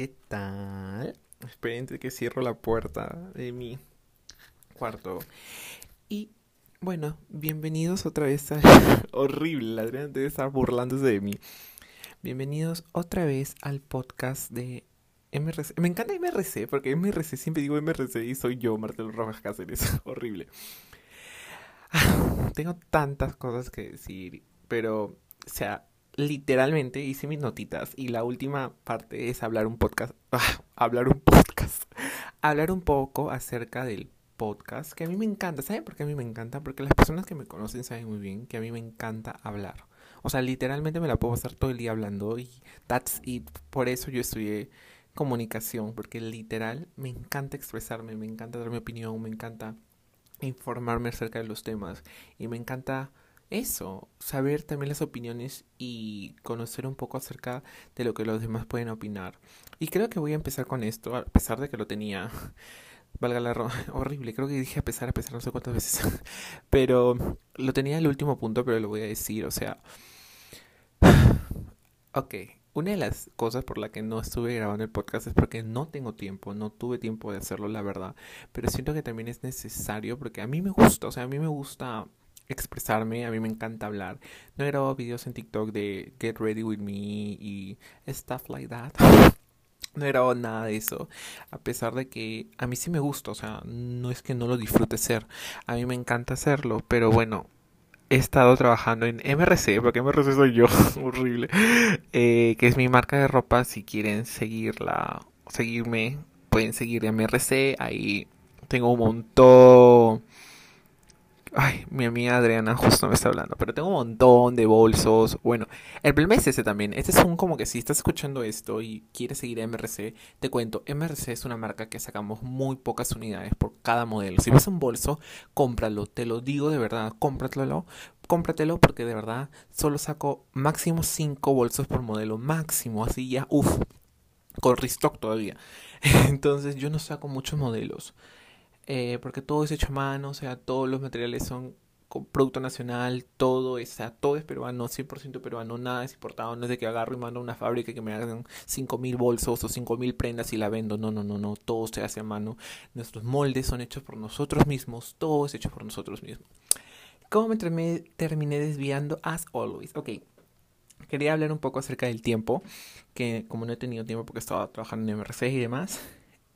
¿qué tal? Esperen que cierro la puerta de mi cuarto. Y bueno, bienvenidos otra vez a... Horrible, la Adriana debe estar burlándose de mí. Bienvenidos otra vez al podcast de MRC. Me encanta MRC, porque MRC siempre digo MRC y soy yo, Marcelo Rojas Cáceres. Horrible. Ah, tengo tantas cosas que decir, pero, o sea, literalmente hice mis notitas y la última parte es hablar un podcast, ah, hablar un podcast, hablar un poco acerca del podcast, que a mí me encanta, ¿saben por qué a mí me encanta? Porque las personas que me conocen saben muy bien que a mí me encanta hablar. O sea, literalmente me la puedo pasar todo el día hablando y that's it. Por eso yo estudié comunicación, porque literal me encanta expresarme, me encanta dar mi opinión, me encanta informarme acerca de los temas y me encanta eso, saber también las opiniones y conocer un poco acerca de lo que los demás pueden opinar. Y creo que voy a empezar con esto, a pesar de que lo tenía, valga la horrible, creo que dije a pesar, a pesar, no sé cuántas veces, pero lo tenía el último punto, pero lo voy a decir, o sea, ok. Una de las cosas por la que no estuve grabando el podcast es porque no tengo tiempo, no tuve tiempo de hacerlo, la verdad. Pero siento que también es necesario porque a mí me gusta, o sea, a mí me gusta expresarme, a mí me encanta hablar. No he grabado videos en TikTok de Get Ready With Me y stuff like that. No he grabado nada de eso, a pesar de que a mí sí me gusta, o sea, no es que no lo disfrute ser, a mí me encanta hacerlo, pero bueno, he estado trabajando en MRC, porque MRC soy yo, horrible, eh, que es mi marca de ropa, si quieren seguirla, seguirme, pueden seguir MRC, ahí tengo un montón Ay, mi amiga Adriana justo me está hablando, pero tengo un montón de bolsos. Bueno, el problema es ese también. Este es un como que si estás escuchando esto y quieres seguir a MRC, te cuento, MRC es una marca que sacamos muy pocas unidades por cada modelo. Si ves un bolso, cómpralo, te lo digo de verdad, cómpratelo, cómpratelo porque de verdad solo saco máximo 5 bolsos por modelo, máximo, así ya, uff, con restock todavía. Entonces yo no saco muchos modelos. Eh, porque todo es hecho a mano, o sea, todos los materiales son con producto nacional, todo es, o sea, todo es peruano, 100% peruano, nada es importado, no es de que agarro y mando a una fábrica que me hagan 5.000 bolsos o 5.000 prendas y la vendo, no, no, no, no, todo se hace a mano, nuestros moldes son hechos por nosotros mismos, todo es hecho por nosotros mismos. ¿Cómo me terminé desviando? As always, ok. Quería hablar un poco acerca del tiempo, que como no he tenido tiempo porque estaba trabajando en MRC y demás,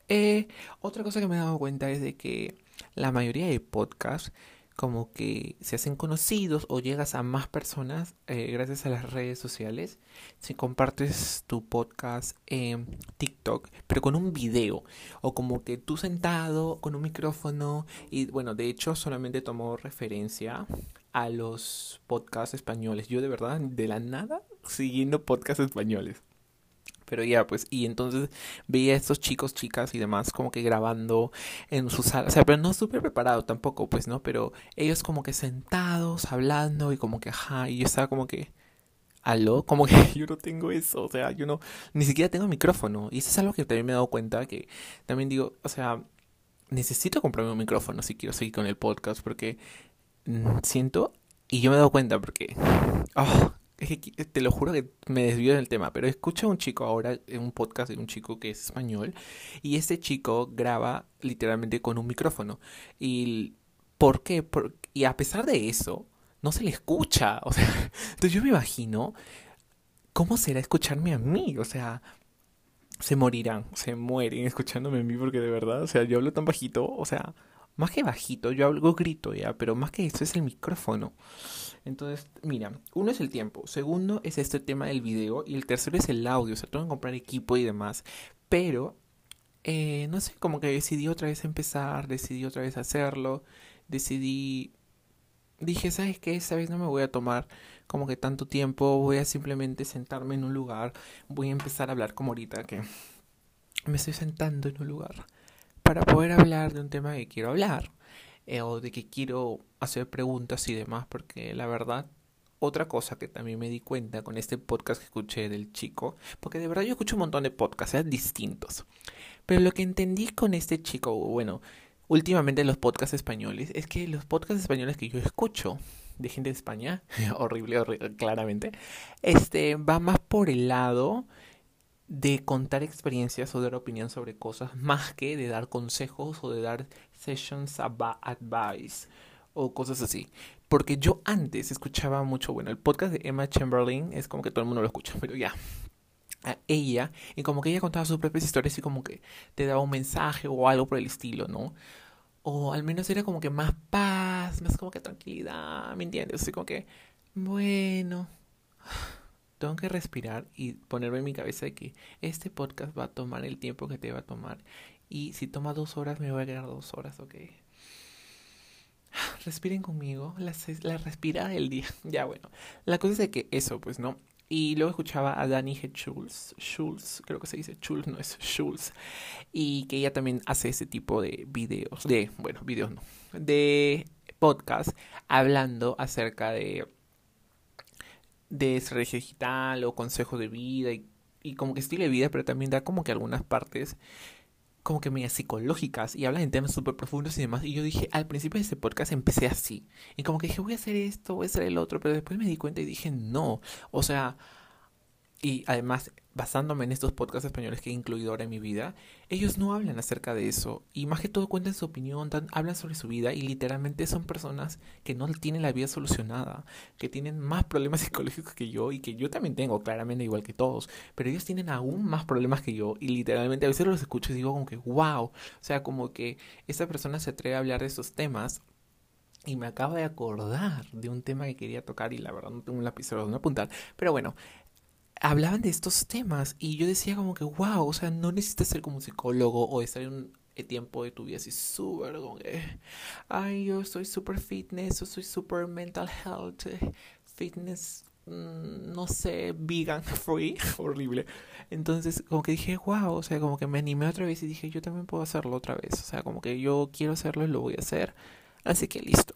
eh, otra cosa que me he dado cuenta es de que la mayoría de podcasts como que se hacen conocidos o llegas a más personas eh, gracias a las redes sociales. Si compartes tu podcast en TikTok, pero con un video o como que tú sentado con un micrófono y bueno, de hecho solamente tomo referencia a los podcasts españoles. Yo de verdad, de la nada, siguiendo podcasts españoles. Pero ya, pues, y entonces veía a estos chicos, chicas y demás como que grabando en su sala. O sea, pero no súper preparado tampoco, pues, ¿no? Pero ellos como que sentados, hablando y como que, ajá, y yo estaba como que, aló, como que yo no tengo eso, o sea, yo no, ni siquiera tengo micrófono. Y eso es algo que también me he dado cuenta, que también digo, o sea, necesito comprarme un micrófono si quiero seguir con el podcast, porque mm, siento, y yo me he dado cuenta porque, oh, te lo juro que me desvío del tema, pero escucho a un chico ahora en un podcast de un chico que es español y este chico graba literalmente con un micrófono. ¿Y por qué? y a pesar de eso, no se le escucha. O sea, entonces yo me imagino cómo será escucharme a mí. O sea, se morirán, se mueren escuchándome a mí porque de verdad, o sea, yo hablo tan bajito, o sea, más que bajito, yo hablo grito ya, pero más que eso es el micrófono. Entonces, mira, uno es el tiempo, segundo es este tema del video y el tercero es el audio, o sea, tengo que comprar equipo y demás. Pero, eh, no sé, como que decidí otra vez empezar, decidí otra vez hacerlo, decidí... Dije, ¿sabes qué? Esta vez no me voy a tomar como que tanto tiempo, voy a simplemente sentarme en un lugar, voy a empezar a hablar como ahorita que me estoy sentando en un lugar para poder hablar de un tema que quiero hablar. Eh, o de que quiero hacer preguntas y demás, porque la verdad, otra cosa que también me di cuenta con este podcast que escuché del chico, porque de verdad yo escucho un montón de podcasts ¿eh? distintos, pero lo que entendí con este chico, bueno, últimamente los podcasts españoles, es que los podcasts españoles que yo escucho de gente de España, horrible, horrible claramente, este va más por el lado de contar experiencias o dar opinión sobre cosas más que de dar consejos o de dar sessions about advice o cosas así. Porque yo antes escuchaba mucho, bueno, el podcast de Emma Chamberlain es como que todo el mundo lo escucha, pero ya. A ella, y como que ella contaba sus propias historias y como que te daba un mensaje o algo por el estilo, ¿no? O al menos era como que más paz, más como que tranquilidad, ¿me entiendes? Así como que, bueno, tengo que respirar y ponerme en mi cabeza de que este podcast va a tomar el tiempo que te va a tomar. Y si toma dos horas, me voy a quedar dos horas, ¿ok? Respiren conmigo, la, la respira del día. ya bueno, la cosa es de que eso, pues, ¿no? Y luego escuchaba a Dani H. Schulz, Schulz, creo que se dice Schulz, no es Schulz, y que ella también hace ese tipo de videos, de, bueno, videos no, de podcast, hablando acerca de, de estrategia digital o consejos de vida y, y como que estilo de vida, pero también da como que algunas partes como que medias psicológicas y hablan en temas súper profundos y demás. Y yo dije, al principio de este podcast empecé así. Y como que dije, voy a hacer esto, voy a hacer el otro, pero después me di cuenta y dije, no. O sea, y además basándome en estos podcasts españoles que he incluido ahora en mi vida, ellos no hablan acerca de eso. Y más que todo cuentan su opinión, hablan sobre su vida y literalmente son personas que no tienen la vida solucionada, que tienen más problemas psicológicos que yo y que yo también tengo, claramente igual que todos, pero ellos tienen aún más problemas que yo y literalmente a veces los escucho y digo como que wow, o sea, como que esta persona se atreve a hablar de estos temas y me acabo de acordar de un tema que quería tocar y la verdad no tengo un lapicero donde apuntar. Pero bueno, hablaban de estos temas y yo decía como que, wow, o sea, no necesitas ser como un psicólogo o estar en un tiempo de tu vida así súper como que, ay, yo soy super fitness, yo soy super mental health, fitness, mm, no sé, vegan, free, horrible. Entonces, como que dije, wow, o sea, como que me animé otra vez y dije, yo también puedo hacerlo otra vez. O sea, como que yo quiero hacerlo y lo voy a hacer. Así que listo.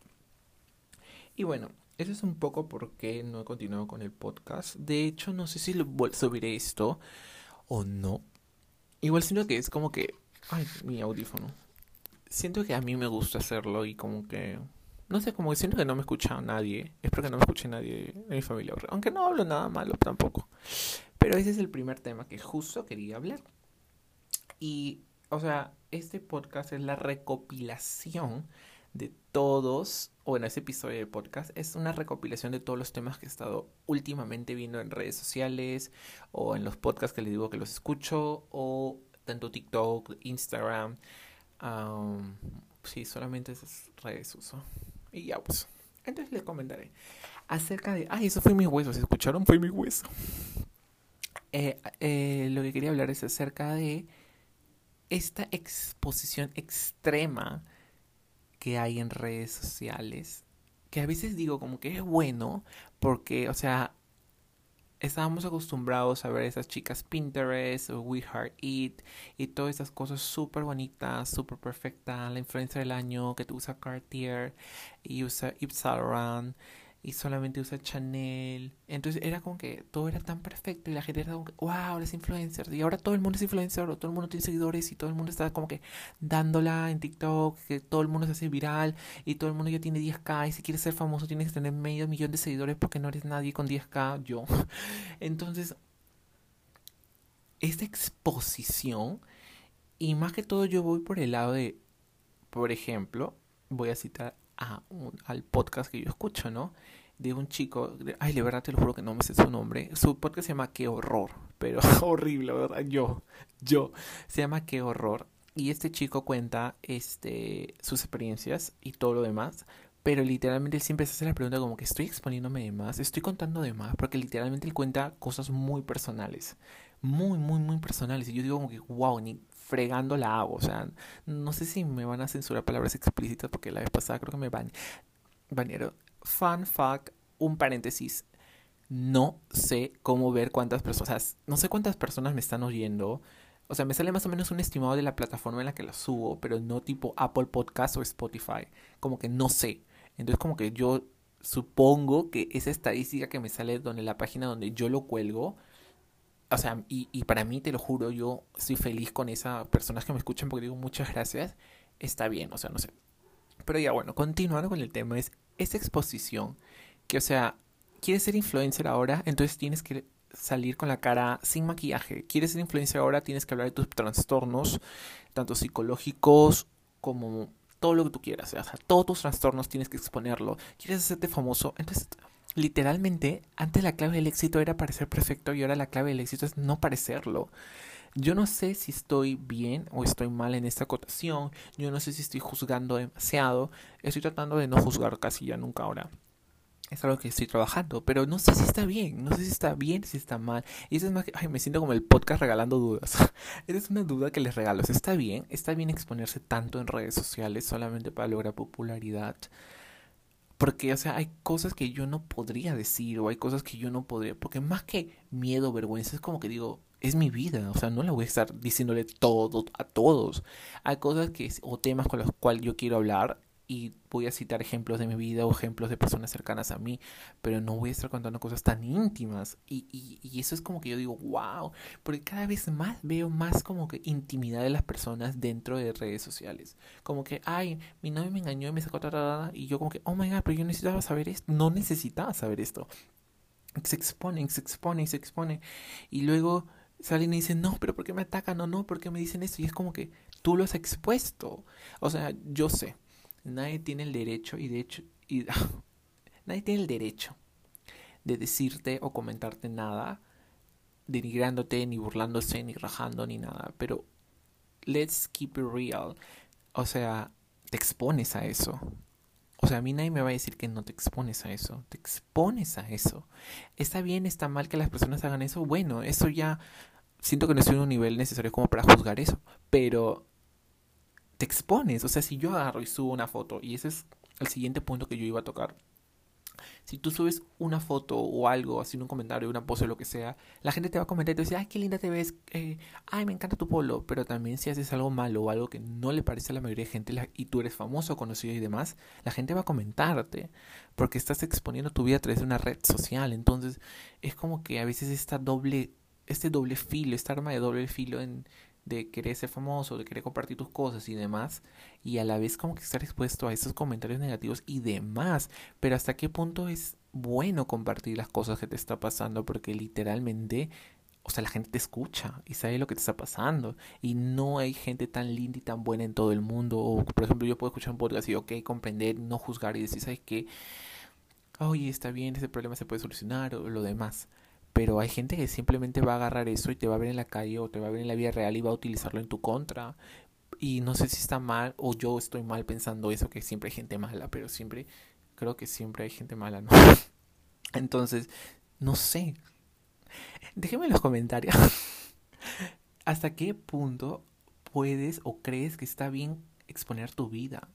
Y bueno, eso es un poco por qué no he continuado con el podcast. De hecho, no sé si lo subiré esto o no. Igual siento que es como que... Ay, mi audífono. Siento que a mí me gusta hacerlo y como que... No sé, como que siento que no me escucha nadie. Espero que no me escuche nadie de mi familia. Aunque no hablo nada malo tampoco. Pero ese es el primer tema que justo quería hablar. Y, o sea, este podcast es la recopilación de todos, o bueno, ese episodio de podcast es una recopilación de todos los temas que he estado últimamente viendo en redes sociales o en los podcasts que les digo que los escucho o tanto TikTok, Instagram. sí, solamente esas redes uso. Y ya pues. Entonces les comentaré acerca de... Ay, eso fue mi hueso. ¿Se escucharon? Fue mi hueso. Eh, eh, lo que quería hablar es acerca de esta exposición extrema que hay en redes sociales, que a veces digo como que es bueno, porque, o sea, estábamos acostumbrados a ver esas chicas Pinterest We Heart Eat y todas esas cosas súper bonitas, súper perfectas, la influencia del año que tú usa Cartier y usa Yves y solamente usa Chanel. Entonces era como que todo era tan perfecto y la gente era como que, wow, las influencers. Y ahora todo el mundo es influencer, todo el mundo tiene seguidores y todo el mundo está como que dándola en TikTok, que todo el mundo se hace viral y todo el mundo ya tiene 10k y si quieres ser famoso tienes que tener medio millón de seguidores porque no eres nadie con 10k, yo. Entonces, esta exposición y más que todo yo voy por el lado de, por ejemplo, voy a citar a un, al podcast que yo escucho, ¿no? De un chico, ay, de verdad te lo juro que no me sé su nombre. Su podcast se llama Qué horror, pero horrible, ¿verdad? Yo, yo, se llama Qué horror. Y este chico cuenta este, sus experiencias y todo lo demás, pero literalmente él siempre se hace la pregunta como que estoy exponiéndome de más, estoy contando de más, porque literalmente él cuenta cosas muy personales, muy, muy, muy personales. Y yo digo como que, wow, ni fregando la hago. O sea, no sé si me van a censurar palabras explícitas porque la vez pasada creo que me van. Bañero. Fun fact, un paréntesis. No sé cómo ver cuántas personas, no sé cuántas personas me están oyendo. O sea, me sale más o menos un estimado de la plataforma en la que la subo, pero no tipo Apple Podcast o Spotify. Como que no sé. Entonces como que yo supongo que esa estadística que me sale donde la página donde yo lo cuelgo o sea, y, y para mí, te lo juro, yo estoy feliz con esas personas que me escuchan porque digo muchas gracias, está bien, o sea, no sé. Pero ya bueno, continuando con el tema, es esa exposición que, o sea, quieres ser influencer ahora, entonces tienes que salir con la cara sin maquillaje. Quieres ser influencer ahora, tienes que hablar de tus trastornos, tanto psicológicos como todo lo que tú quieras. O sea, todos tus trastornos tienes que exponerlo. Quieres hacerte famoso. Entonces, literalmente, antes la clave del éxito era parecer perfecto y ahora la clave del éxito es no parecerlo. Yo no sé si estoy bien o estoy mal en esta acotación. Yo no sé si estoy juzgando demasiado. Estoy tratando de no juzgar casi ya nunca ahora es algo que estoy trabajando, pero no sé si está bien, no sé si está bien, si está mal. Y eso es más que, ay, me siento como el podcast regalando dudas. es una duda que les regalo. ¿Está bien? ¿Está bien exponerse tanto en redes sociales solamente para lograr popularidad? Porque, o sea, hay cosas que yo no podría decir o hay cosas que yo no podría, porque más que miedo, vergüenza, es como que digo, es mi vida, o sea, no la voy a estar diciéndole todo a todos. Hay cosas que, o temas con los cuales yo quiero hablar y voy a citar ejemplos de mi vida o ejemplos de personas cercanas a mí, pero no voy a estar contando cosas tan íntimas. Y, y, eso es como que yo digo, wow, porque cada vez más veo más como que intimidad de las personas dentro de redes sociales. Como que, ay, mi novio me engañó y me sacó tarada, y yo como que, oh my god, pero yo necesitaba saber esto. No necesitaba saber esto. Se exponen, se exponen, se exponen. Y luego salen y dicen, no, pero ¿por qué me atacan? O no, ¿por qué me dicen esto? Y es como que tú lo has expuesto. O sea, yo sé nadie tiene el derecho y de hecho y, nadie tiene el derecho de decirte o comentarte nada denigrándote ni burlándose ni rajando ni nada pero let's keep it real o sea te expones a eso o sea, a mí nadie me va a decir que no te expones a eso. Te expones a eso. Está bien, está mal que las personas hagan eso. Bueno, eso ya siento que no estoy en un nivel necesario como para juzgar eso. Pero te expones. O sea, si yo agarro y subo una foto, y ese es el siguiente punto que yo iba a tocar. Si tú subes una foto o algo, así un comentario, una pose o lo que sea, la gente te va a comentar y te decir, ay, qué linda te ves, eh, ay, me encanta tu polo. Pero también si haces algo malo o algo que no le parece a la mayoría de gente y tú eres famoso, conocido y demás, la gente va a comentarte. Porque estás exponiendo tu vida a través de una red social. Entonces, es como que a veces esta doble, este doble filo, esta arma de doble filo en, de querer ser famoso, de querer compartir tus cosas y demás, y a la vez como que estar expuesto a esos comentarios negativos y demás, pero hasta qué punto es bueno compartir las cosas que te está pasando, porque literalmente, o sea, la gente te escucha y sabe lo que te está pasando, y no hay gente tan linda y tan buena en todo el mundo, o por ejemplo yo puedo escuchar un podcast y, ok, comprender, no juzgar y decir, ¿sabes qué? Oye, está bien, ese problema se puede solucionar, o lo demás pero hay gente que simplemente va a agarrar eso y te va a ver en la calle o te va a ver en la vida real y va a utilizarlo en tu contra. Y no sé si está mal o yo estoy mal pensando eso, que siempre hay gente mala, pero siempre, creo que siempre hay gente mala, ¿no? Entonces, no sé. Déjenme en los comentarios hasta qué punto puedes o crees que está bien exponer tu vida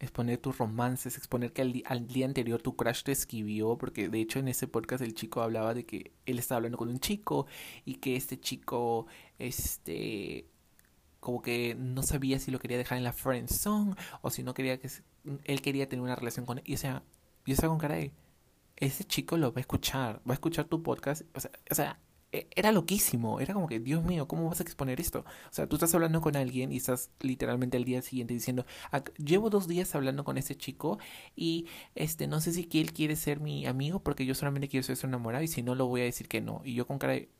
exponer tus romances, exponer que al, día anterior tu crush te escribió, porque de hecho en ese podcast el chico hablaba de que él estaba hablando con un chico y que este chico, este, como que no sabía si lo quería dejar en la friend zone o si no quería que él quería tener una relación con él. Y o sea, yo estaba con cara de, ese chico lo va a escuchar, va a escuchar tu podcast, o sea, o sea era loquísimo, era como que, Dios mío, ¿cómo vas a exponer esto? O sea, tú estás hablando con alguien y estás literalmente al día siguiente diciendo, llevo dos días hablando con ese chico y este, no sé si él quiere ser mi amigo porque yo solamente quiero ser su enamorado y si no, lo voy a decir que no. Y yo con cara de,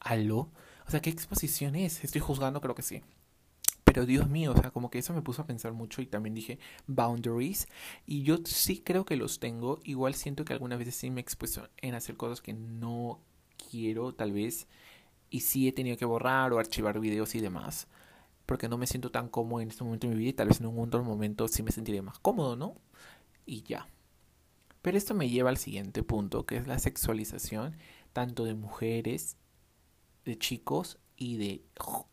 ¿aló? O sea, ¿qué exposición es? Estoy juzgando, creo que sí. Pero Dios mío, o sea, como que eso me puso a pensar mucho y también dije boundaries. Y yo sí creo que los tengo. Igual siento que algunas veces sí me he expuesto en hacer cosas que no quiero, tal vez, y sí he tenido que borrar o archivar videos y demás, porque no me siento tan cómodo en este momento de mi vida y tal vez en un otro momento sí me sentiré más cómodo, ¿no? Y ya. Pero esto me lleva al siguiente punto, que es la sexualización tanto de mujeres, de chicos y de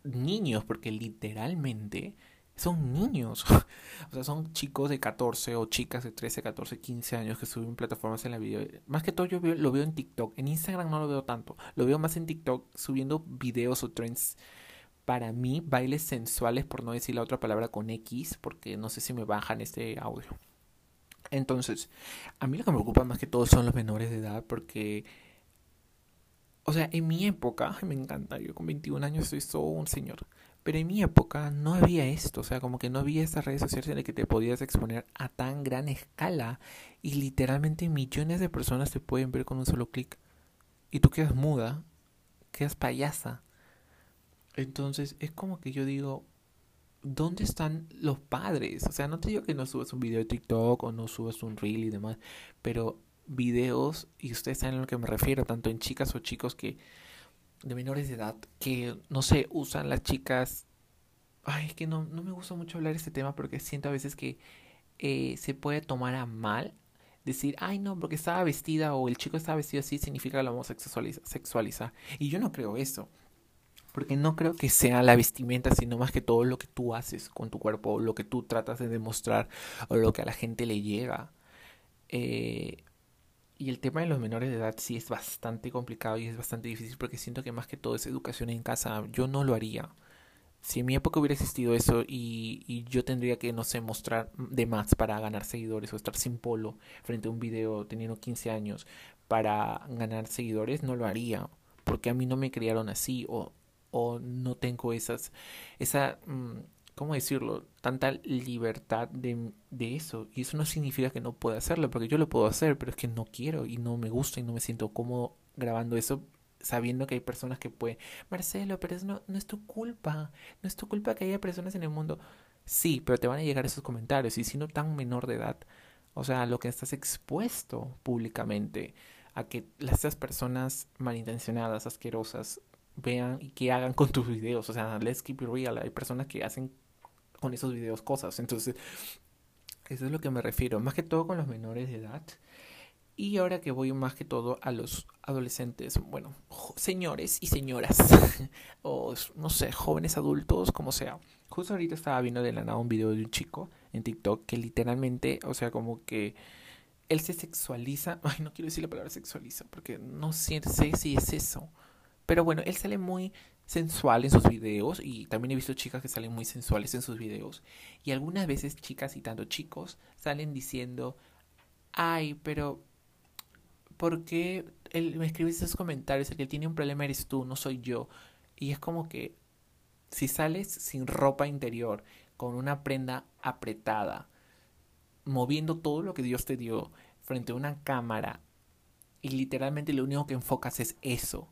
niños, porque literalmente son niños. o sea, son chicos de 14 o chicas de 13, 14, 15 años que suben plataformas en la video. Más que todo yo lo veo en TikTok. En Instagram no lo veo tanto. Lo veo más en TikTok subiendo videos o trends. Para mí, bailes sensuales, por no decir la otra palabra con X, porque no sé si me bajan este audio. Entonces, a mí lo que me preocupa más que todo son los menores de edad, porque o sea, en mi época, me encanta, yo con 21 años soy todo un señor. Pero en mi época no había esto, o sea, como que no había estas redes sociales en las que te podías exponer a tan gran escala y literalmente millones de personas te pueden ver con un solo clic. y tú quedas muda, quedas payasa. Entonces es como que yo digo, ¿dónde están los padres? O sea, no te digo que no subas un video de TikTok o no subas un reel y demás, pero videos, y ustedes saben a lo que me refiero, tanto en chicas o chicos que de menores de edad, que no sé, usan las chicas. Ay, es que no, no me gusta mucho hablar este tema porque siento a veces que eh, se puede tomar a mal decir, ay no, porque estaba vestida o el chico estaba vestido así significa que lo vamos a sexualizar. Y yo no creo eso. Porque no creo que sea la vestimenta, sino más que todo lo que tú haces con tu cuerpo, lo que tú tratas de demostrar, o lo que a la gente le llega. Eh, y el tema de los menores de edad sí es bastante complicado y es bastante difícil porque siento que más que todo es educación en casa. Yo no lo haría. Si en mi época hubiera existido eso y, yo tendría que, no sé, mostrar de más para ganar seguidores o estar sin polo frente a un video teniendo 15 años para ganar seguidores, no lo haría. Porque a mí no me criaron así o o no tengo esas, esa, mm, ¿cómo decirlo? Tanta libertad de, de, eso. Y eso no significa que no pueda hacerlo, porque yo lo puedo hacer, pero es que no quiero y no me gusta y no me siento cómodo grabando eso sabiendo que hay personas que pueden, Marcelo, pero eso no, no es tu culpa, no es tu culpa que haya personas en el mundo. Sí, pero te van a llegar esos comentarios y si no tan menor de edad, o sea, lo que estás expuesto públicamente a que estas personas malintencionadas, asquerosas, vean y que hagan con tus videos. O sea, let's keep it real. Hay personas que hacen con esos videos cosas. Entonces, eso es lo que me refiero. Más que todo con los menores de edad. Y ahora que voy más que todo a los adolescentes, bueno, señores y señoras, o no sé, jóvenes adultos, como sea. Justo ahorita estaba viendo de la nada un video de un chico en TikTok que literalmente, o sea, como que él se sexualiza. Ay, no quiero decir la palabra sexualiza, porque no sé si es eso. Pero bueno, él sale muy sensual en sus videos y también he visto chicas que salen muy sensuales en sus videos. Y algunas veces chicas y tanto chicos salen diciendo, ay, pero ¿por qué él me escribe esos comentarios? El que tiene un problema eres tú, no soy yo. Y es como que si sales sin ropa interior, con una prenda apretada, moviendo todo lo que Dios te dio frente a una cámara y literalmente lo único que enfocas es eso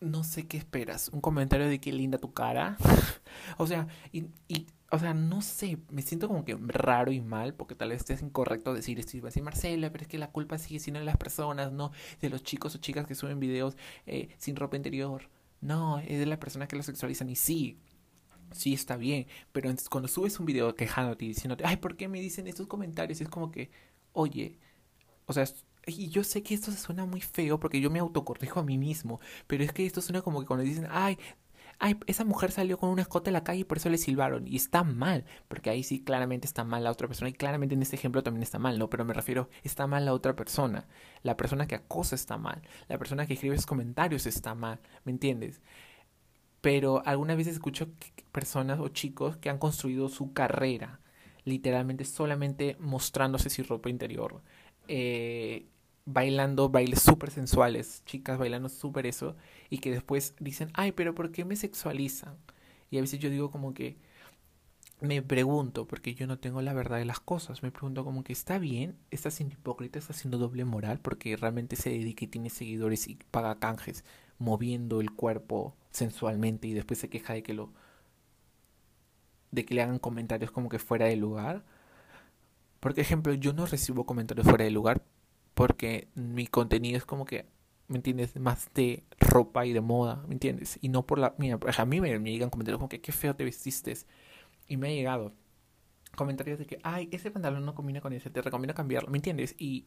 no sé qué esperas. Un comentario de qué linda tu cara. o sea, y, y, o sea, no sé, me siento como que raro y mal, porque tal vez estés incorrecto decir esto y decir Marcela, pero es que la culpa sigue siendo de las personas, no de los chicos o chicas que suben videos eh, sin ropa interior. No, es de las personas que lo sexualizan y sí. Sí, está bien, pero cuando subes un video quejándote y diciéndote, ay, ¿por qué me dicen estos comentarios? Es como que, oye, o sea, y yo sé que esto se suena muy feo porque yo me autocorrijo a mí mismo, pero es que esto suena como que cuando dicen, ay, ay, esa mujer salió con un escote en la calle y por eso le silbaron. Y está mal, porque ahí sí claramente está mal la otra persona. Y claramente en este ejemplo también está mal, ¿no? Pero me refiero, está mal la otra persona. La persona que acosa está mal. La persona que escribe esos comentarios está mal, ¿me entiendes? Pero algunas veces escucho personas o chicos que han construido su carrera literalmente solamente mostrándose sin ropa interior. Eh, bailando bailes súper sensuales, chicas bailando súper eso, y que después dicen, ay, pero ¿por qué me sexualizan? Y a veces yo digo como que me pregunto, porque yo no tengo la verdad de las cosas, me pregunto como que está bien, está siendo hipócrita, está haciendo doble moral, porque realmente se dedica y tiene seguidores y paga canjes moviendo el cuerpo sensualmente y después se queja de que lo de que le hagan comentarios como que fuera de lugar. Por ejemplo, yo no recibo comentarios fuera de lugar porque mi contenido es como que, ¿me entiendes? Más de ropa y de moda, ¿me entiendes? Y no por la... Mira, a mí me, llegan comentarios como que, qué feo te vestiste. Y me ha llegado comentarios de que, ay, ese pantalón no combina con ese, te recomiendo cambiarlo, ¿me entiendes? Y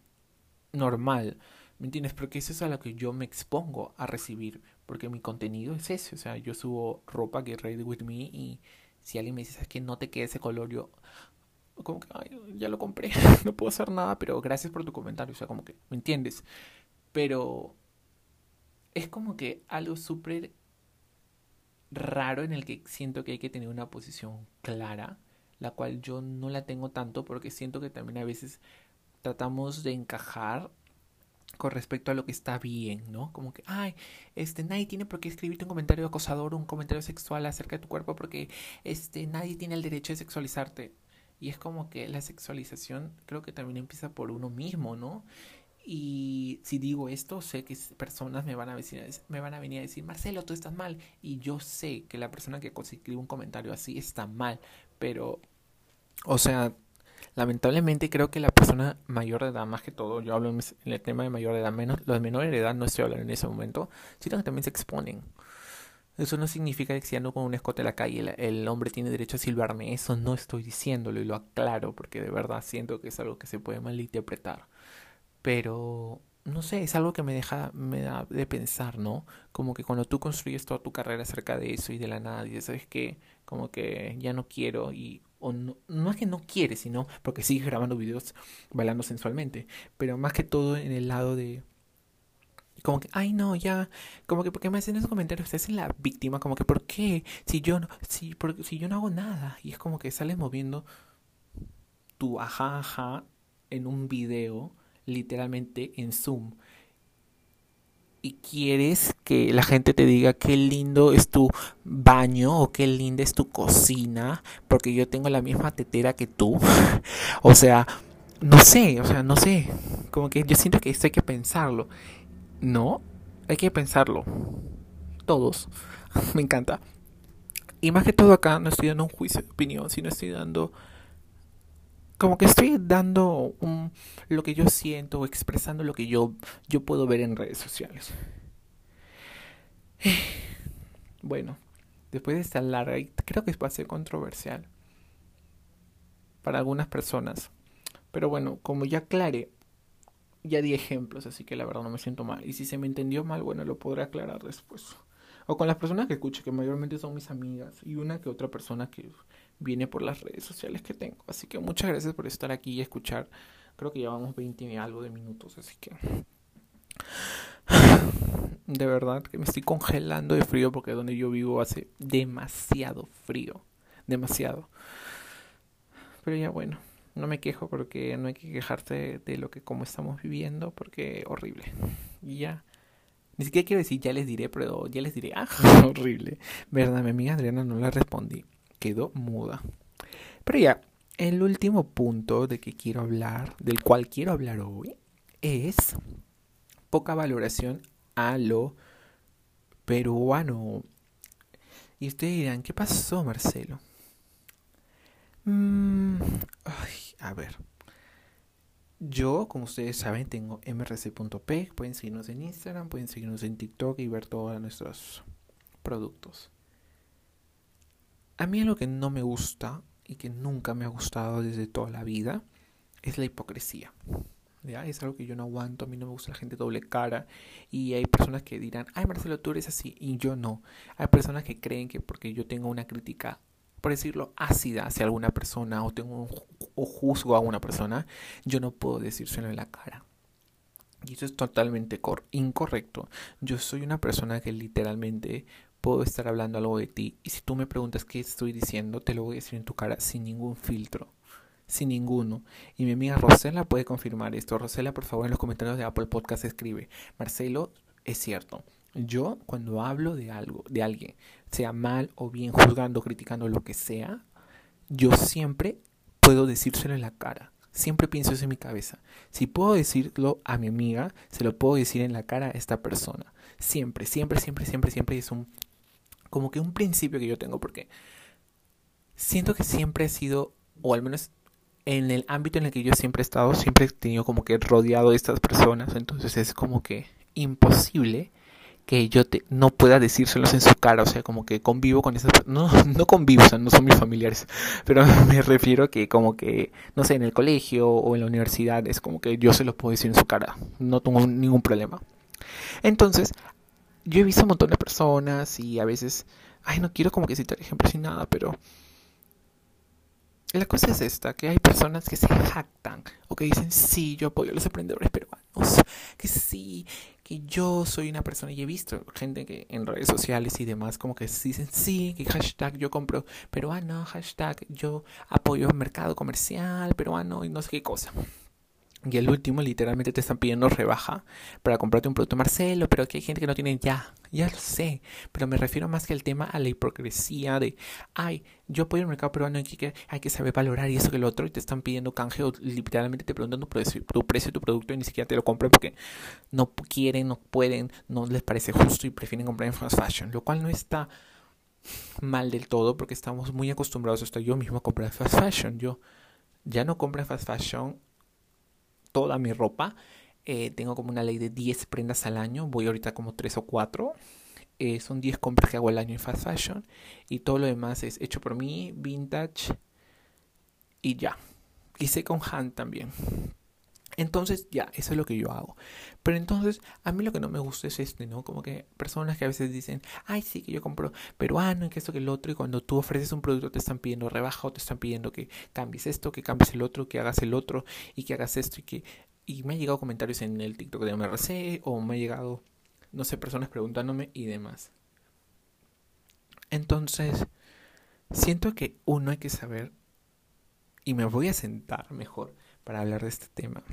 normal, ¿me entiendes? Porque eso es a lo que yo me expongo a recibir, porque mi contenido es ese, o sea, yo subo ropa que ready with me y si alguien me dice, es que no te quede ese color, yo, como que, ay, ya lo compré, no puedo hacer nada, pero gracias por tu comentario, o sea, como que, ¿me entiendes? Pero es como que algo súper raro en el que siento que hay que tener una posición clara, la cual yo no la tengo tanto porque siento que también a veces tratamos de encajar con respecto a lo que está bien, ¿no? Como que, ay, este, nadie tiene por qué escribirte un comentario acosador un comentario sexual acerca de tu cuerpo porque, este, nadie tiene el derecho de sexualizarte. Y es como que la sexualización creo que también empieza por uno mismo, ¿no? Y si digo esto, sé que personas me van a, decir, me van a venir a decir, Marcelo, tú estás mal. Y yo sé que la persona que escribe un comentario así está mal. Pero, o sea, lamentablemente creo que la persona mayor de edad, más que todo, yo hablo en el tema de mayor de edad, menos, los menores de edad no estoy hablando en ese momento, sino que también se exponen. Eso no significa que si ando con un escote a la calle el, hombre tiene derecho a silbarme. Eso no estoy diciéndolo y lo aclaro porque de verdad siento que es algo que se puede malinterpretar. Pero no sé, es algo que me deja me da de pensar, ¿no? Como que cuando tú construyes toda tu carrera acerca de eso y de la nada, y sabes que como que ya no quiero y o no, no es que no quieres, sino porque sigues grabando videos bailando sensualmente, pero más que todo en el lado de como que, ay no, ya, como que, porque me hacen esos comentarios? Usted es la víctima, como que, ¿por qué? Si yo no, si, porque, si yo no hago nada. Y es como que sales moviendo tu ajá, ajá en un video, literalmente en Zoom. Y quieres que la gente te diga qué lindo es tu baño o qué linda es tu cocina, porque yo tengo la misma tetera que tú. o sea, no sé, o sea, no sé. Como que yo siento que esto hay que pensarlo. No, hay que pensarlo. Todos. Me encanta. Y más que todo acá no estoy dando un juicio de opinión, sino estoy dando... Como que estoy dando lo que yo siento o expresando lo que yo, yo puedo ver en redes sociales. Bueno, después de esta larga, y creo que va a ser controversial para algunas personas. Pero bueno, como ya aclaré, ya di ejemplos, así que la verdad no me siento mal. Y si se me entendió mal, bueno, lo podré aclarar después. O con las personas que escucho, que mayormente son mis amigas, y una que otra persona que viene por las redes sociales que tengo. Así que muchas gracias por estar aquí y escuchar. Creo que llevamos 20 y algo de minutos, así que... De verdad que me estoy congelando de frío porque donde yo vivo hace demasiado frío. Demasiado. Pero ya bueno no me quejo porque no hay que quejarse de, lo que como estamos viviendo porque horrible. Y ya. Ni siquiera quiero decir ya les diré, pero ya les diré. Ah, horrible. Verdad, mi amiga Adriana no la respondí. Quedó muda. Pero ya, el último punto de que quiero hablar, del cual quiero hablar hoy, es poca valoración a lo peruano. Y ustedes dirán, ¿qué pasó, Marcelo? Mm, a ver. Yo, como ustedes saben, tengo mrc.p. Pueden seguirnos en Instagram, pueden seguirnos en TikTok y ver todos nuestros productos. A mí lo que no me gusta y que nunca me ha gustado desde toda la vida es la hipocresía. Es algo que yo no aguanto, a mí no me gusta la gente doble cara y hay personas que dirán, ay Marcelo, tú eres así y yo no. Hay personas que creen que porque yo tengo una crítica por decirlo, ácida hacia alguna persona o tengo o juzgo a una persona, yo no puedo decírselo en la cara. Y eso es totalmente incorrecto. Yo soy una persona que literalmente puedo estar hablando algo de ti y si tú me preguntas qué estoy diciendo, te lo voy a decir en tu cara sin ningún filtro. Sin ninguno. Y mi amiga Rosela puede confirmar esto. Rosela, por favor, en los comentarios de Apple Podcast escribe. Marcelo, es cierto. Yo cuando hablo de algo, de alguien, sea mal o bien, juzgando, criticando, lo que sea, yo siempre puedo decírselo en la cara. Siempre pienso eso en mi cabeza. Si puedo decirlo a mi amiga, se lo puedo decir en la cara a esta persona. Siempre, siempre, siempre, siempre, siempre es un como que un principio que yo tengo porque siento que siempre he sido o al menos en el ámbito en el que yo siempre he estado, siempre he tenido como que rodeado de estas personas, entonces es como que imposible que yo te, no pueda decírselos en su cara, o sea, como que convivo con esas no no convivo, o sea, no son mis familiares, pero me refiero que como que no sé, en el colegio o en la universidad es como que yo se los puedo decir en su cara, no tengo ningún problema. Entonces, yo he visto un montón de personas y a veces, ay, no quiero como que citar ejemplos sin nada, pero la cosa es esta, que hay personas que se jactan o que dicen, sí, yo apoyo a los emprendedores peruanos, que sí, que yo soy una persona y he visto gente que en redes sociales y demás como que dicen, sí, que hashtag yo compro peruano, hashtag yo apoyo el mercado comercial peruano y no sé qué cosa. Y el último, literalmente te están pidiendo rebaja para comprarte un producto Marcelo, pero que hay gente que no tiene ya, ya lo sé. Pero me refiero más que el tema a la hipocresía de, ay, yo ir al mercado peruano y que hay que saber valorar y eso que lo otro, y te están pidiendo canje o literalmente te preguntan tu precio, tu tu producto y ni siquiera te lo compran porque no quieren, no pueden, no les parece justo y prefieren comprar en fast fashion, lo cual no está mal del todo porque estamos muy acostumbrados hasta yo mismo a comprar fast fashion. Yo ya no compro en fast fashion toda mi ropa. Eh, tengo como una ley de 10 prendas al año. Voy ahorita como 3 o 4. Eh, son 10 compras que hago al año en fast fashion. Y todo lo demás es hecho por mí, vintage y ya. Y second hand también. Entonces, ya, eso es lo que yo hago. Pero entonces, a mí lo que no me gusta es este, ¿no? Como que personas que a veces dicen, ay, sí, que yo compro peruano y que esto, que el otro, y cuando tú ofreces un producto te están pidiendo rebaja o te están pidiendo que cambies esto, que cambies el otro, que hagas el otro y que hagas esto y que... Y me han llegado comentarios en el TikTok de MRC o me ha llegado, no sé, personas preguntándome y demás. Entonces, siento que uno hay que saber, y me voy a sentar mejor para hablar de este tema.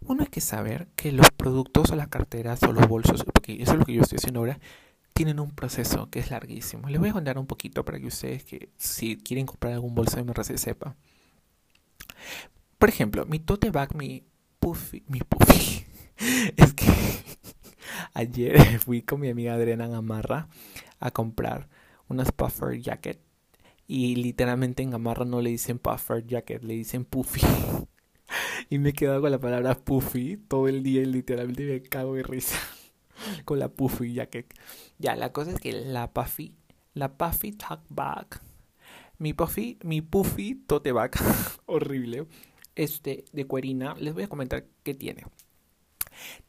Uno hay que saber que los productos o las carteras o los bolsos, porque eso es lo que yo estoy haciendo ahora, tienen un proceso que es larguísimo. Les voy a contar un poquito para que ustedes que si quieren comprar algún bolso de MRC sepa. Por ejemplo, mi tote bag, mi puffy, mi puffy, es que ayer fui con mi amiga Adriana Gamarra a comprar unas puffer jacket y literalmente en Gamarra no le dicen puffer jacket, le dicen puffy. y me he quedado con la palabra puffy todo el día y literalmente me cago de risa con la puffy jacket. Ya, la cosa es que la puffy, la puffy tuck bag, mi puffy, mi puffy tote bag, horrible, este de cuerina, les voy a comentar qué tiene.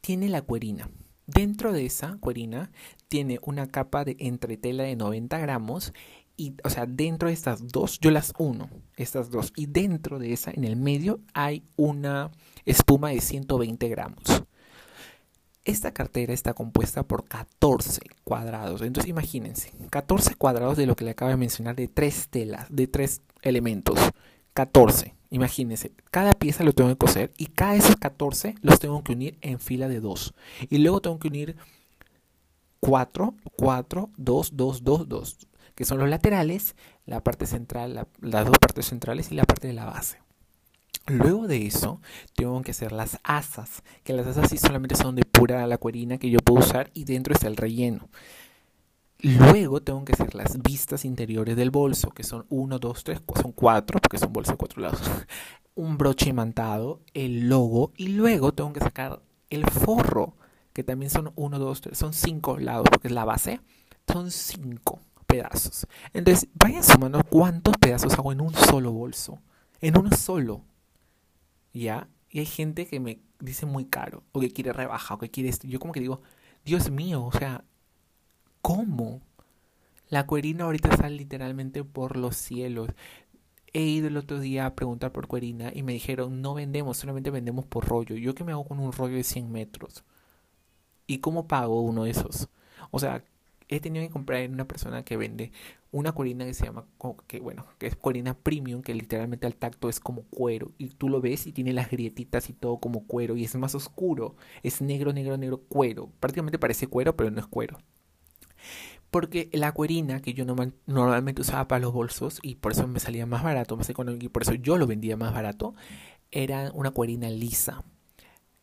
Tiene la cuerina. Dentro de esa cuerina tiene una capa de entretela de 90 gramos y, o sea, dentro de estas dos, yo las uno, estas dos, y dentro de esa, en el medio, hay una espuma de 120 gramos. Esta cartera está compuesta por 14 cuadrados. Entonces imagínense, 14 cuadrados de lo que le acabo de mencionar, de tres telas, de tres elementos. 14, imagínense, cada pieza lo tengo que coser y cada de esos 14 los tengo que unir en fila de 2. Y luego tengo que unir 4, 4, 2, 2, 2, 2 que son los laterales, la parte central, las dos partes centrales y la parte de la base. Luego de eso, tengo que hacer las asas, que las asas sí solamente son de pura la cuerina que yo puedo usar y dentro está el relleno. Luego tengo que hacer las vistas interiores del bolso, que son uno, dos, tres, son cuatro, porque son bolsos de cuatro lados. Un broche imantado, el logo, y luego tengo que sacar el forro, que también son uno, dos, tres, son cinco lados, porque es la base. Son cinco pedazos. Entonces, vayan sumando cuántos pedazos hago en un solo bolso. En uno solo. ¿Ya? Y hay gente que me dice muy caro, o que quiere rebaja, o que quiere esto. Yo como que digo, Dios mío, o sea, ¿cómo? La cuerina ahorita está literalmente por los cielos. He ido el otro día a preguntar por cuerina y me dijeron, no vendemos, solamente vendemos por rollo. ¿Yo qué me hago con un rollo de 100 metros? ¿Y cómo pago uno de esos? O sea, he tenido que comprar en una persona que vende una colina que se llama, que bueno, que es colina premium, que literalmente al tacto es como cuero. Y tú lo ves y tiene las grietitas y todo como cuero. Y es más oscuro. Es negro, negro, negro, cuero. Prácticamente parece cuero, pero no es cuero. Porque la cuerina que yo normalmente usaba para los bolsos, y por eso me salía más barato, más económico, y por eso yo lo vendía más barato, era una cuerina lisa,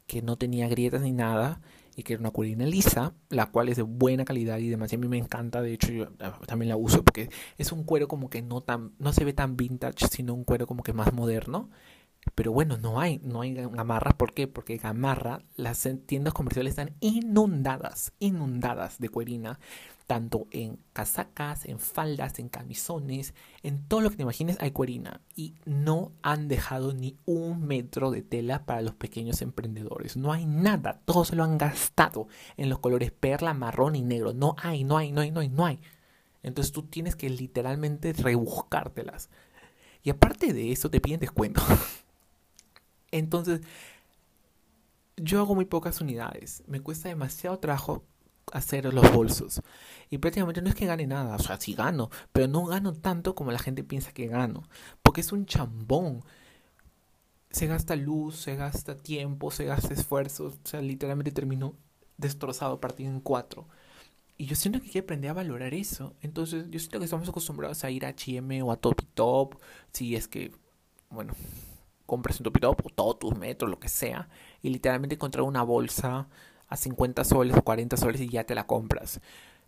que no tenía grietas ni nada, y que era una cuerina lisa, la cual es de buena calidad y demás. A mí me encanta, de hecho yo también la uso porque es un cuero como que no tan, no se ve tan vintage, sino un cuero como que más moderno. Pero bueno, no hay, no hay gamarra. ¿Por qué? Porque gamarra, las tiendas comerciales están inundadas, inundadas de cuerina tanto en casacas, en faldas, en camisones, en todo lo que te imagines hay cuerina y no han dejado ni un metro de tela para los pequeños emprendedores. No hay nada, todo se lo han gastado en los colores perla, marrón y negro. No hay, no hay, no hay, no hay, no hay. Entonces tú tienes que literalmente rebuscártelas. Y aparte de eso te piden descuento. Entonces, yo hago muy pocas unidades. Me cuesta demasiado trabajo hacer los bolsos. Y prácticamente no es que gane nada, o sea, sí gano, pero no gano tanto como la gente piensa que gano, porque es un chambón. se gasta luz, se gasta tiempo, se gasta esfuerzo, o sea, literalmente terminó destrozado, partido en cuatro. Y yo siento que hay que aprender a valorar eso. Entonces, yo siento que estamos acostumbrados a ir a H&M o a Top Top, si es que, bueno, compras un Top Top o todos tus metros, lo que sea, y literalmente encontrar una bolsa a 50 soles o 40 soles y ya te la compras.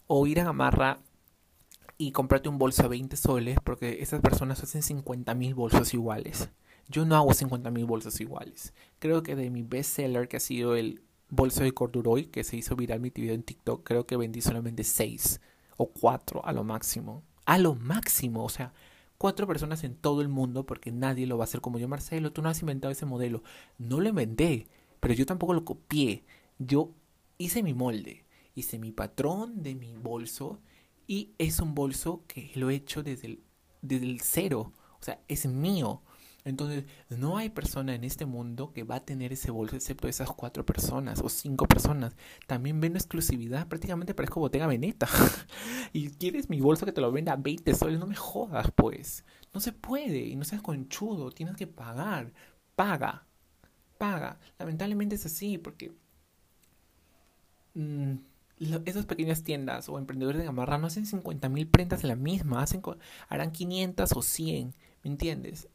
O ir a Gamarra y comprarte un bolso a 20 soles porque esas personas hacen 50 mil bolsos iguales. Yo no hago 50 mil bolsos iguales. Creo que de mi best seller, que ha sido el bolso de corduroy, que se hizo viral mi video en TikTok, creo que vendí solamente 6 o 4 a lo máximo. A lo máximo, o sea, cuatro personas en todo el mundo porque nadie lo va a hacer como yo, Marcelo. Tú no has inventado ese modelo. No lo inventé, pero yo tampoco lo copié. Yo hice mi molde, hice mi patrón de mi bolso y es un bolso que lo he hecho desde el, desde el cero. O sea, es mío. Entonces, no hay persona en este mundo que va a tener ese bolso excepto esas cuatro personas o cinco personas. También vendo exclusividad, prácticamente parezco Botega Veneta. y quieres mi bolso que te lo venda a 20 soles, no me jodas, pues. No se puede y no seas conchudo, tienes que pagar. Paga, paga. Lamentablemente es así porque mm, esas pequeñas tiendas o emprendedores de gamarra no hacen 50 mil prendas en la misma, hacen, harán 500 o 100, ¿me entiendes?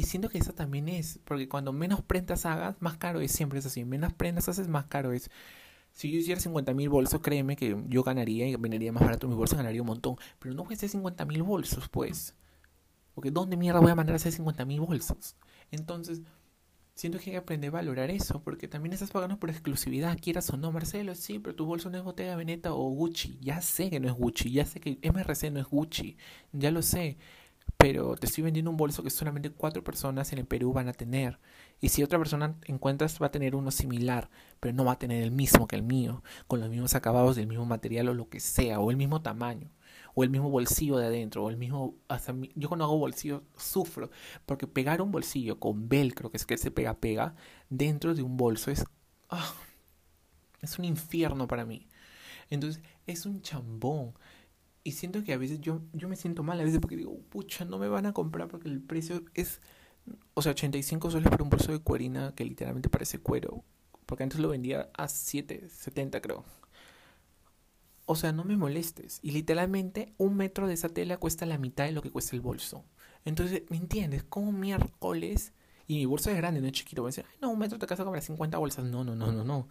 Y siento que eso también es, porque cuando menos prendas hagas, más caro es, siempre es así. Menos prendas haces, más caro es. Si yo hiciera 50 mil bolsos, créeme que yo ganaría y vendería más barato mi bolso, ganaría un montón. Pero no voy a hacer 50 mil bolsos, pues. Porque ¿dónde mierda voy a mandar a hacer 50 mil bolsos? Entonces, siento que hay que aprender a valorar eso, porque también estás pagando por exclusividad, quieras o no, Marcelo, sí, pero tu bolso no es Bottega Veneta o Gucci. Ya sé que no es Gucci, ya sé que MRC no es Gucci, ya lo sé pero te estoy vendiendo un bolso que solamente cuatro personas en el Perú van a tener. Y si otra persona encuentras va a tener uno similar, pero no va a tener el mismo que el mío, con los mismos acabados del mismo material o lo que sea, o el mismo tamaño, o el mismo bolsillo de adentro, o el mismo... Hasta yo cuando hago bolsillo sufro, porque pegar un bolsillo con velcro, que es que se pega, pega, dentro de un bolso es... Ah, es un infierno para mí. Entonces, es un chambón. Y siento que a veces yo, yo me siento mal a veces porque digo, pucha, no me van a comprar porque el precio es, o sea, 85 soles por un bolso de cuerina que literalmente parece cuero. Porque antes lo vendía a 7,70 creo. O sea, no me molestes. Y literalmente un metro de esa tela cuesta la mitad de lo que cuesta el bolso. Entonces, ¿me entiendes? Como miércoles... Y mi bolso es grande, no es chiquito. A decir, no, un metro te casa comprar 50 bolsas. No, no, no, no, no.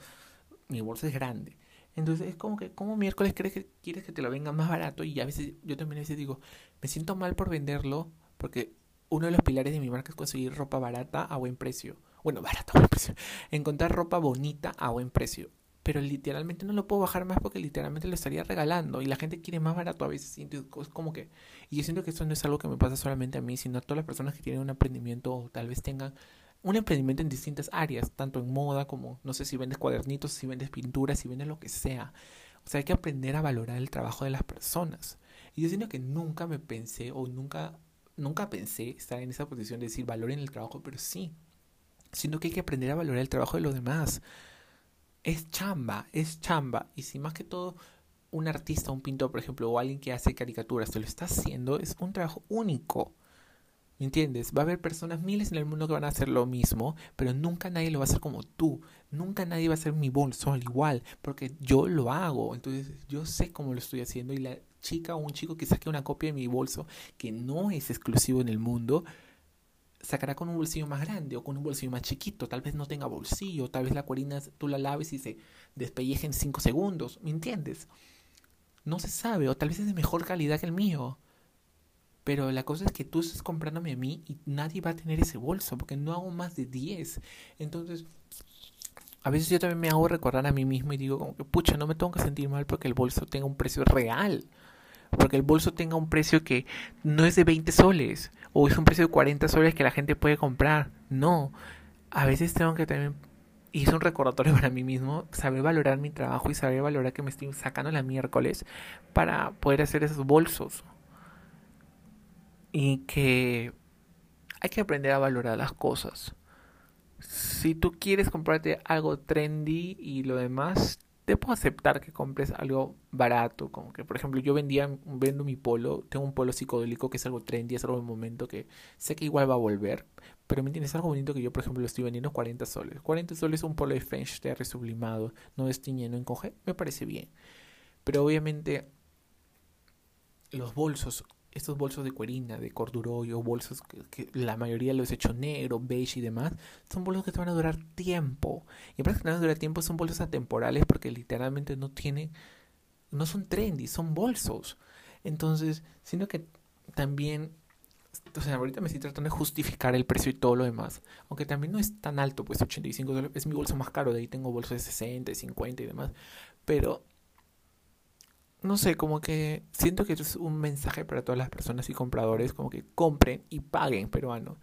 Mi bolso es grande. Entonces es como que, como miércoles crees que quieres que te lo venga más barato? Y a veces, yo también a veces digo, me siento mal por venderlo, porque uno de los pilares de mi marca es conseguir ropa barata a buen precio. Bueno, barata a buen precio. Encontrar ropa bonita a buen precio. Pero literalmente no lo puedo bajar más porque literalmente lo estaría regalando. Y la gente quiere más barato a veces. es como que. Y yo siento que esto no es algo que me pasa solamente a mí, sino a todas las personas que tienen un emprendimiento o tal vez tengan un emprendimiento en distintas áreas, tanto en moda como, no sé si vendes cuadernitos, si vendes pinturas, si vendes lo que sea. O sea, hay que aprender a valorar el trabajo de las personas. Y yo siento que nunca me pensé o nunca, nunca pensé estar en esa posición de decir valoren el trabajo, pero sí. Siento que hay que aprender a valorar el trabajo de los demás. Es chamba, es chamba. Y si más que todo un artista, un pintor, por ejemplo, o alguien que hace caricaturas, te lo está haciendo, es un trabajo único. ¿Me entiendes? Va a haber personas, miles en el mundo que van a hacer lo mismo, pero nunca nadie lo va a hacer como tú. Nunca nadie va a hacer mi bolso al igual, porque yo lo hago. Entonces yo sé cómo lo estoy haciendo y la chica o un chico que saque una copia de mi bolso que no es exclusivo en el mundo, sacará con un bolsillo más grande o con un bolsillo más chiquito. Tal vez no tenga bolsillo, tal vez la cuerina tú la laves y se despelleje en 5 segundos. ¿Me entiendes? No se sabe, o tal vez es de mejor calidad que el mío. Pero la cosa es que tú estás comprándome a mí y nadie va a tener ese bolso porque no hago más de 10. Entonces, a veces yo también me hago recordar a mí mismo y digo como que, pucha, no me tengo que sentir mal porque el bolso tenga un precio real. Porque el bolso tenga un precio que no es de 20 soles o es un precio de 40 soles que la gente puede comprar. No, a veces tengo que también, y es un recordatorio para mí mismo, saber valorar mi trabajo y saber valorar que me estoy sacando la miércoles para poder hacer esos bolsos y que hay que aprender a valorar las cosas. Si tú quieres comprarte algo trendy y lo demás, debo aceptar que compres algo barato, como que por ejemplo yo vendía, vendo mi polo, tengo un polo psicodélico que es algo trendy, es algo de momento que sé que igual va a volver, pero me entiendes, algo bonito que yo por ejemplo lo estoy vendiendo 40 soles. 40 soles un polo de French Terry sublimado, no destiñe, no encoge, me parece bien. Pero obviamente los bolsos estos bolsos de cuerina, de corduroy o bolsos que, la mayoría los he hecho negro, beige y demás, son bolsos que te van a durar tiempo. Y para que te van a durar tiempo son bolsos atemporales porque literalmente no tienen, no son trendy, son bolsos. Entonces, siento que también, o sea, ahorita me estoy tratando de justificar el precio y todo lo demás, aunque también no es tan alto, pues 85 dólares es mi bolso más caro, de ahí tengo bolsos de 60, 50 y demás, pero no sé, como que siento que es un mensaje para todas las personas y compradores, como que compren y paguen peruano.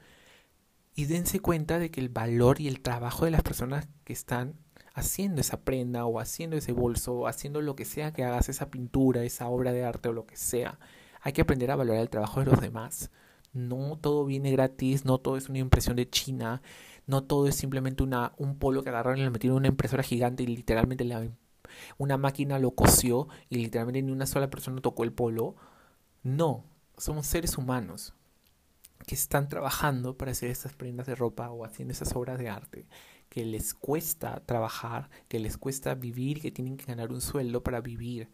Y dense cuenta de que el valor y el trabajo de las personas que están haciendo esa prenda o haciendo ese bolso o haciendo lo que sea que hagas, esa pintura, esa obra de arte o lo que sea, hay que aprender a valorar el trabajo de los demás. No todo viene gratis, no todo es una impresión de China, no todo es simplemente una, un polo que agarraron y le metieron una impresora gigante y literalmente le una máquina lo cosió y literalmente ni una sola persona tocó el polo. No, somos seres humanos que están trabajando para hacer esas prendas de ropa o haciendo esas obras de arte, que les cuesta trabajar, que les cuesta vivir, que tienen que ganar un sueldo para vivir.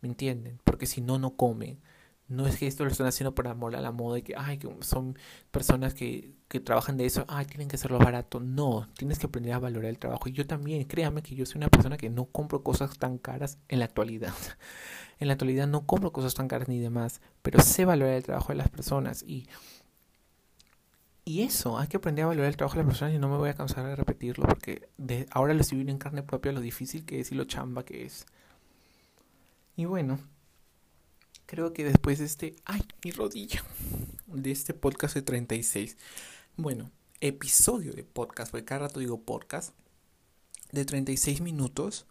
¿Me entienden? Porque si no, no comen. No es que esto lo están haciendo por amor a la moda y que, ay, que son personas que, que trabajan de eso, ay, tienen que hacerlo barato. No, tienes que aprender a valorar el trabajo. Y yo también, créame que yo soy una persona que no compro cosas tan caras en la actualidad. en la actualidad no compro cosas tan caras ni demás, pero sé valorar el trabajo de las personas. Y, y eso, hay que aprender a valorar el trabajo de las personas y no me voy a cansar de repetirlo porque ahora lo estoy viendo en carne propia lo difícil que es y lo chamba que es. Y bueno, creo que después de este, ay, mi rodilla, de este podcast de 36, bueno, episodio de podcast, porque cada rato digo podcast, de 36 minutos,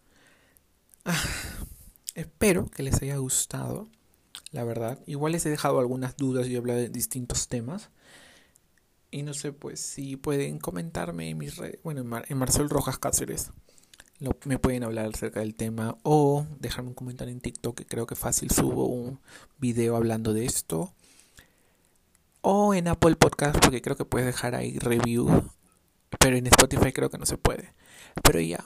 ah, espero que les haya gustado, la verdad. Igual les he dejado algunas dudas y he hablado de distintos temas. Y no sé, pues si pueden comentarme en mis redes, bueno, en, Marcel Rojas Cáceres me pueden hablar acerca del tema o dejarme un comentario en TikTok que creo que fácil subo un video hablando de esto o en Apple Podcast porque creo que puedes dejar ahí review pero en Spotify creo que no se puede pero ya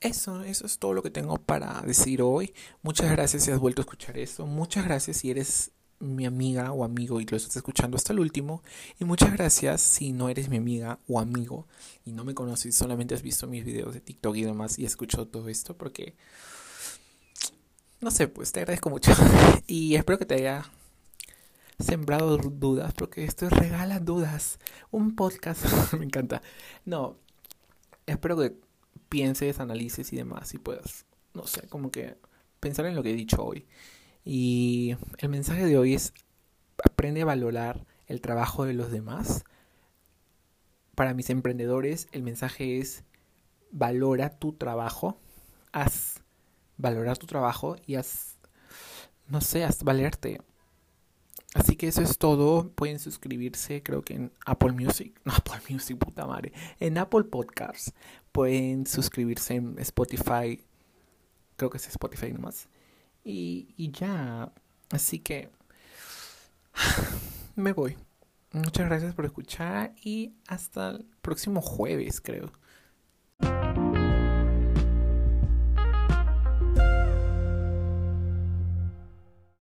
eso, eso es todo lo que tengo para decir hoy. Muchas gracias si has vuelto a escuchar esto. Muchas gracias si eres mi amiga o amigo y lo estás escuchando hasta el último. Y muchas gracias si no eres mi amiga o amigo y no me conoces, solamente has visto mis videos de TikTok y demás y escuchado todo esto porque... No sé, pues te agradezco mucho. y espero que te haya sembrado dudas porque esto es regala dudas. Un podcast. me encanta. No, espero que pienses, analices y demás y puedas, no sé, como que pensar en lo que he dicho hoy. Y el mensaje de hoy es, aprende a valorar el trabajo de los demás. Para mis emprendedores, el mensaje es, valora tu trabajo, haz valorar tu trabajo y haz, no sé, haz valerte. Así que eso es todo. Pueden suscribirse, creo que en Apple Music. No, Apple Music, puta madre. En Apple Podcasts. Pueden suscribirse en Spotify. Creo que es Spotify nomás. Y, ya. Así que me voy. Muchas gracias por escuchar y hasta el próximo jueves, creo.